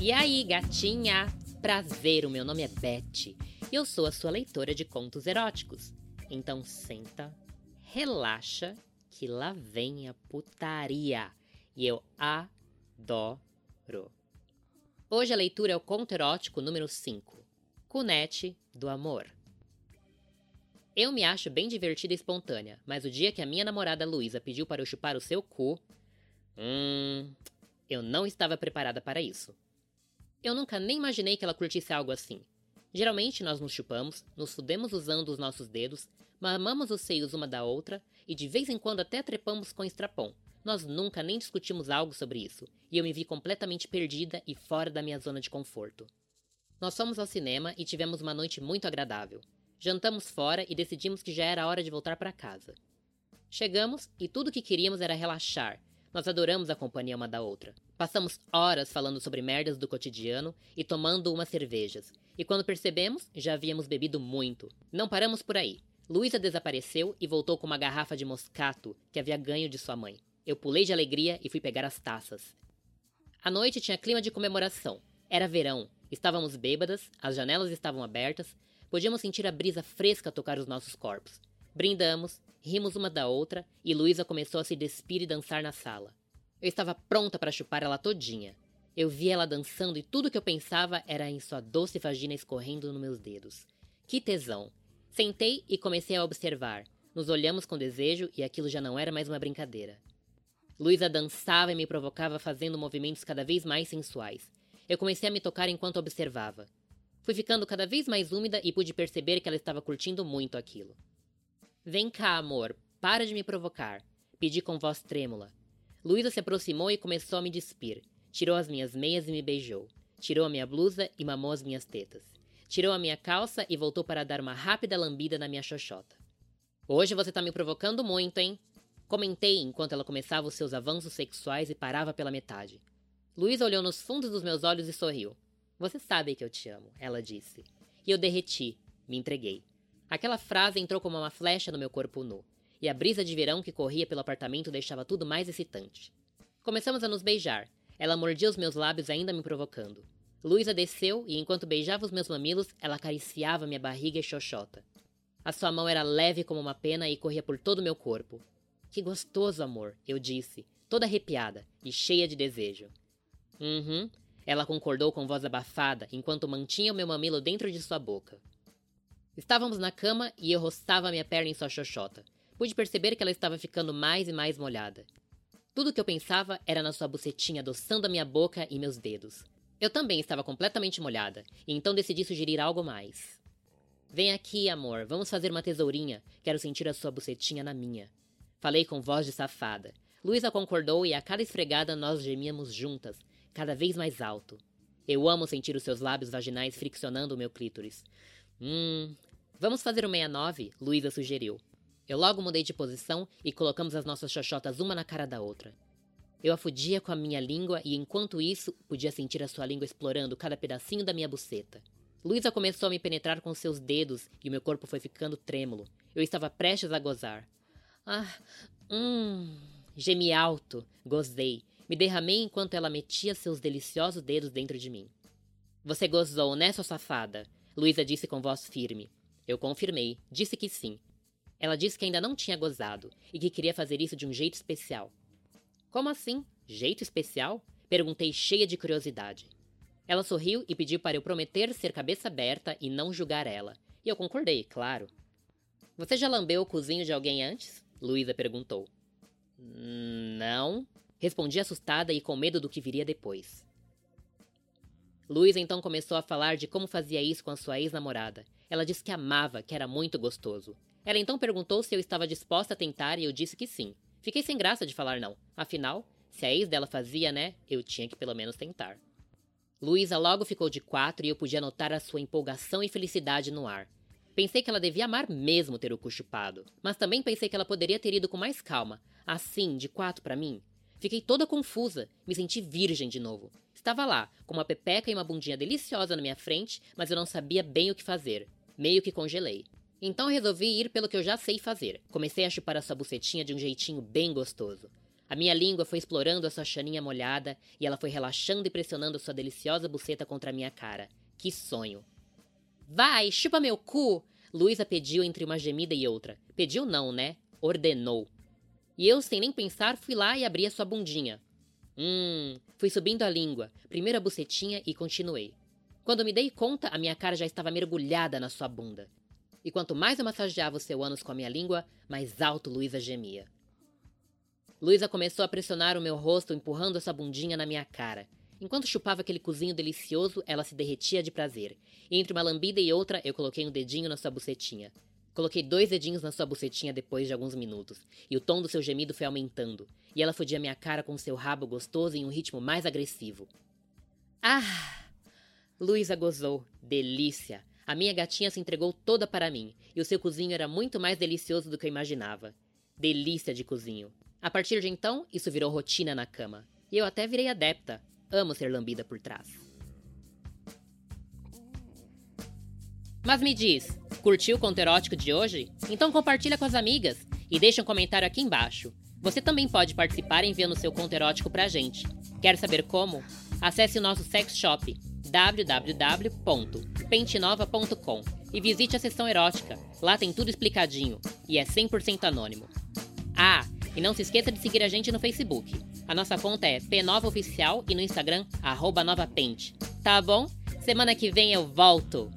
E aí, gatinha? Prazer, o meu nome é Beth e eu sou a sua leitora de contos eróticos. Então senta, relaxa, que lá vem a putaria. E eu adoro. Hoje a leitura é o conto erótico número 5, Cunete do Amor. Eu me acho bem divertida e espontânea, mas o dia que a minha namorada Luísa pediu para eu chupar o seu cu. Hum. Eu não estava preparada para isso. Eu nunca nem imaginei que ela curtisse algo assim. Geralmente nós nos chupamos, nos fudemos usando os nossos dedos, mamamos os seios uma da outra e de vez em quando até trepamos com estrapão. Nós nunca nem discutimos algo sobre isso, e eu me vi completamente perdida e fora da minha zona de conforto. Nós fomos ao cinema e tivemos uma noite muito agradável. Jantamos fora e decidimos que já era hora de voltar para casa. Chegamos e tudo o que queríamos era relaxar. Nós adoramos a companhia uma da outra. Passamos horas falando sobre merdas do cotidiano e tomando umas cervejas. E quando percebemos, já havíamos bebido muito. Não paramos por aí. Luísa desapareceu e voltou com uma garrafa de moscato que havia ganho de sua mãe. Eu pulei de alegria e fui pegar as taças. A noite tinha clima de comemoração. Era verão. Estávamos bêbadas, as janelas estavam abertas Podíamos sentir a brisa fresca tocar os nossos corpos. Brindamos, rimos uma da outra e Luísa começou a se despir e dançar na sala. Eu estava pronta para chupar ela todinha. Eu vi ela dançando e tudo que eu pensava era em sua doce vagina escorrendo nos meus dedos. Que tesão! Sentei e comecei a observar. Nos olhamos com desejo e aquilo já não era mais uma brincadeira. Luísa dançava e me provocava fazendo movimentos cada vez mais sensuais. Eu comecei a me tocar enquanto observava. Fui ficando cada vez mais úmida e pude perceber que ela estava curtindo muito aquilo. Vem cá, amor, para de me provocar, pedi com voz trêmula. Luísa se aproximou e começou a me despir. Tirou as minhas meias e me beijou. Tirou a minha blusa e mamou as minhas tetas. Tirou a minha calça e voltou para dar uma rápida lambida na minha xoxota. Hoje você tá me provocando muito, hein? Comentei enquanto ela começava os seus avanços sexuais e parava pela metade. Luísa olhou nos fundos dos meus olhos e sorriu. Você sabe que eu te amo, ela disse. E eu derreti, me entreguei. Aquela frase entrou como uma flecha no meu corpo nu, e a brisa de verão que corria pelo apartamento deixava tudo mais excitante. Começamos a nos beijar. Ela mordia os meus lábios, ainda me provocando. Luísa desceu e, enquanto beijava os meus mamilos, ela acariciava minha barriga e xoxota. A sua mão era leve como uma pena e corria por todo o meu corpo. Que gostoso, amor, eu disse, toda arrepiada e cheia de desejo. Uhum, ela concordou com voz abafada enquanto mantinha o meu mamilo dentro de sua boca. Estávamos na cama e eu roçava minha perna em sua xoxota. Pude perceber que ela estava ficando mais e mais molhada. Tudo o que eu pensava era na sua bucetinha adoçando a minha boca e meus dedos. Eu também estava completamente molhada, e então decidi sugerir algo mais. Vem aqui, amor, vamos fazer uma tesourinha. Quero sentir a sua bucetinha na minha. Falei com voz de safada. Luísa concordou e a cada esfregada nós gemíamos juntas, cada vez mais alto. Eu amo sentir os seus lábios vaginais friccionando o meu clítoris. Hum. Vamos fazer o 69? Luísa sugeriu. Eu logo mudei de posição e colocamos as nossas xoxotas uma na cara da outra. Eu afudia com a minha língua e, enquanto isso, podia sentir a sua língua explorando cada pedacinho da minha buceta. Luísa começou a me penetrar com seus dedos e o meu corpo foi ficando trêmulo. Eu estava prestes a gozar. Ah, hum. Gemi alto, gozei, me derramei enquanto ela metia seus deliciosos dedos dentro de mim. Você gozou, né, sua safada? Luísa disse com voz firme. Eu confirmei, disse que sim. Ela disse que ainda não tinha gozado e que queria fazer isso de um jeito especial. Como assim? Jeito especial? Perguntei cheia de curiosidade. Ela sorriu e pediu para eu prometer ser cabeça aberta e não julgar ela. E eu concordei, claro. Você já lambeu o cozinho de alguém antes? Luísa perguntou. Não, Respondi assustada e com medo do que viria depois. Luiz então começou a falar de como fazia isso com a sua ex-namorada. Ela disse que amava, que era muito gostoso. Ela então perguntou se eu estava disposta a tentar e eu disse que sim. Fiquei sem graça de falar não. Afinal, se a ex dela fazia, né, eu tinha que pelo menos tentar. Luísa logo ficou de quatro e eu podia notar a sua empolgação e felicidade no ar. Pensei que ela devia amar mesmo ter o cu chupado, mas também pensei que ela poderia ter ido com mais calma, assim, de quatro para mim, Fiquei toda confusa, me senti virgem de novo. Estava lá, com uma pepeca e uma bundinha deliciosa na minha frente, mas eu não sabia bem o que fazer. Meio que congelei. Então resolvi ir pelo que eu já sei fazer. Comecei a chupar a sua bucetinha de um jeitinho bem gostoso. A minha língua foi explorando a sua chaninha molhada e ela foi relaxando e pressionando sua deliciosa buceta contra a minha cara. Que sonho! Vai, chupa meu cu! Luísa pediu entre uma gemida e outra. Pediu não, né? Ordenou. E eu, sem nem pensar, fui lá e abri a sua bundinha. Hum, fui subindo a língua, primeiro a bucetinha e continuei. Quando me dei conta, a minha cara já estava mergulhada na sua bunda. E quanto mais eu massageava o seu ânus com a minha língua, mais alto Luísa gemia. Luísa começou a pressionar o meu rosto, empurrando essa bundinha na minha cara. Enquanto chupava aquele cozinho delicioso, ela se derretia de prazer. E entre uma lambida e outra, eu coloquei um dedinho na sua bucetinha. Coloquei dois dedinhos na sua bucetinha depois de alguns minutos, e o tom do seu gemido foi aumentando, e ela fodia minha cara com seu rabo gostoso em um ritmo mais agressivo. Ah! Luísa gozou. Delícia! A minha gatinha se entregou toda para mim, e o seu cozinho era muito mais delicioso do que eu imaginava. Delícia de cozinho. A partir de então, isso virou rotina na cama. E eu até virei adepta. Amo ser lambida por trás. Mas me diz, curtiu o conto erótico de hoje? Então compartilha com as amigas e deixa um comentário aqui embaixo. Você também pode participar enviando seu conto erótico pra gente. Quer saber como? Acesse o nosso sex shop www.pentenova.com e visite a seção erótica. Lá tem tudo explicadinho e é 100% anônimo. Ah, e não se esqueça de seguir a gente no Facebook. A nossa conta é P9 Oficial e no Instagram, arroba Tá bom? Semana que vem eu volto!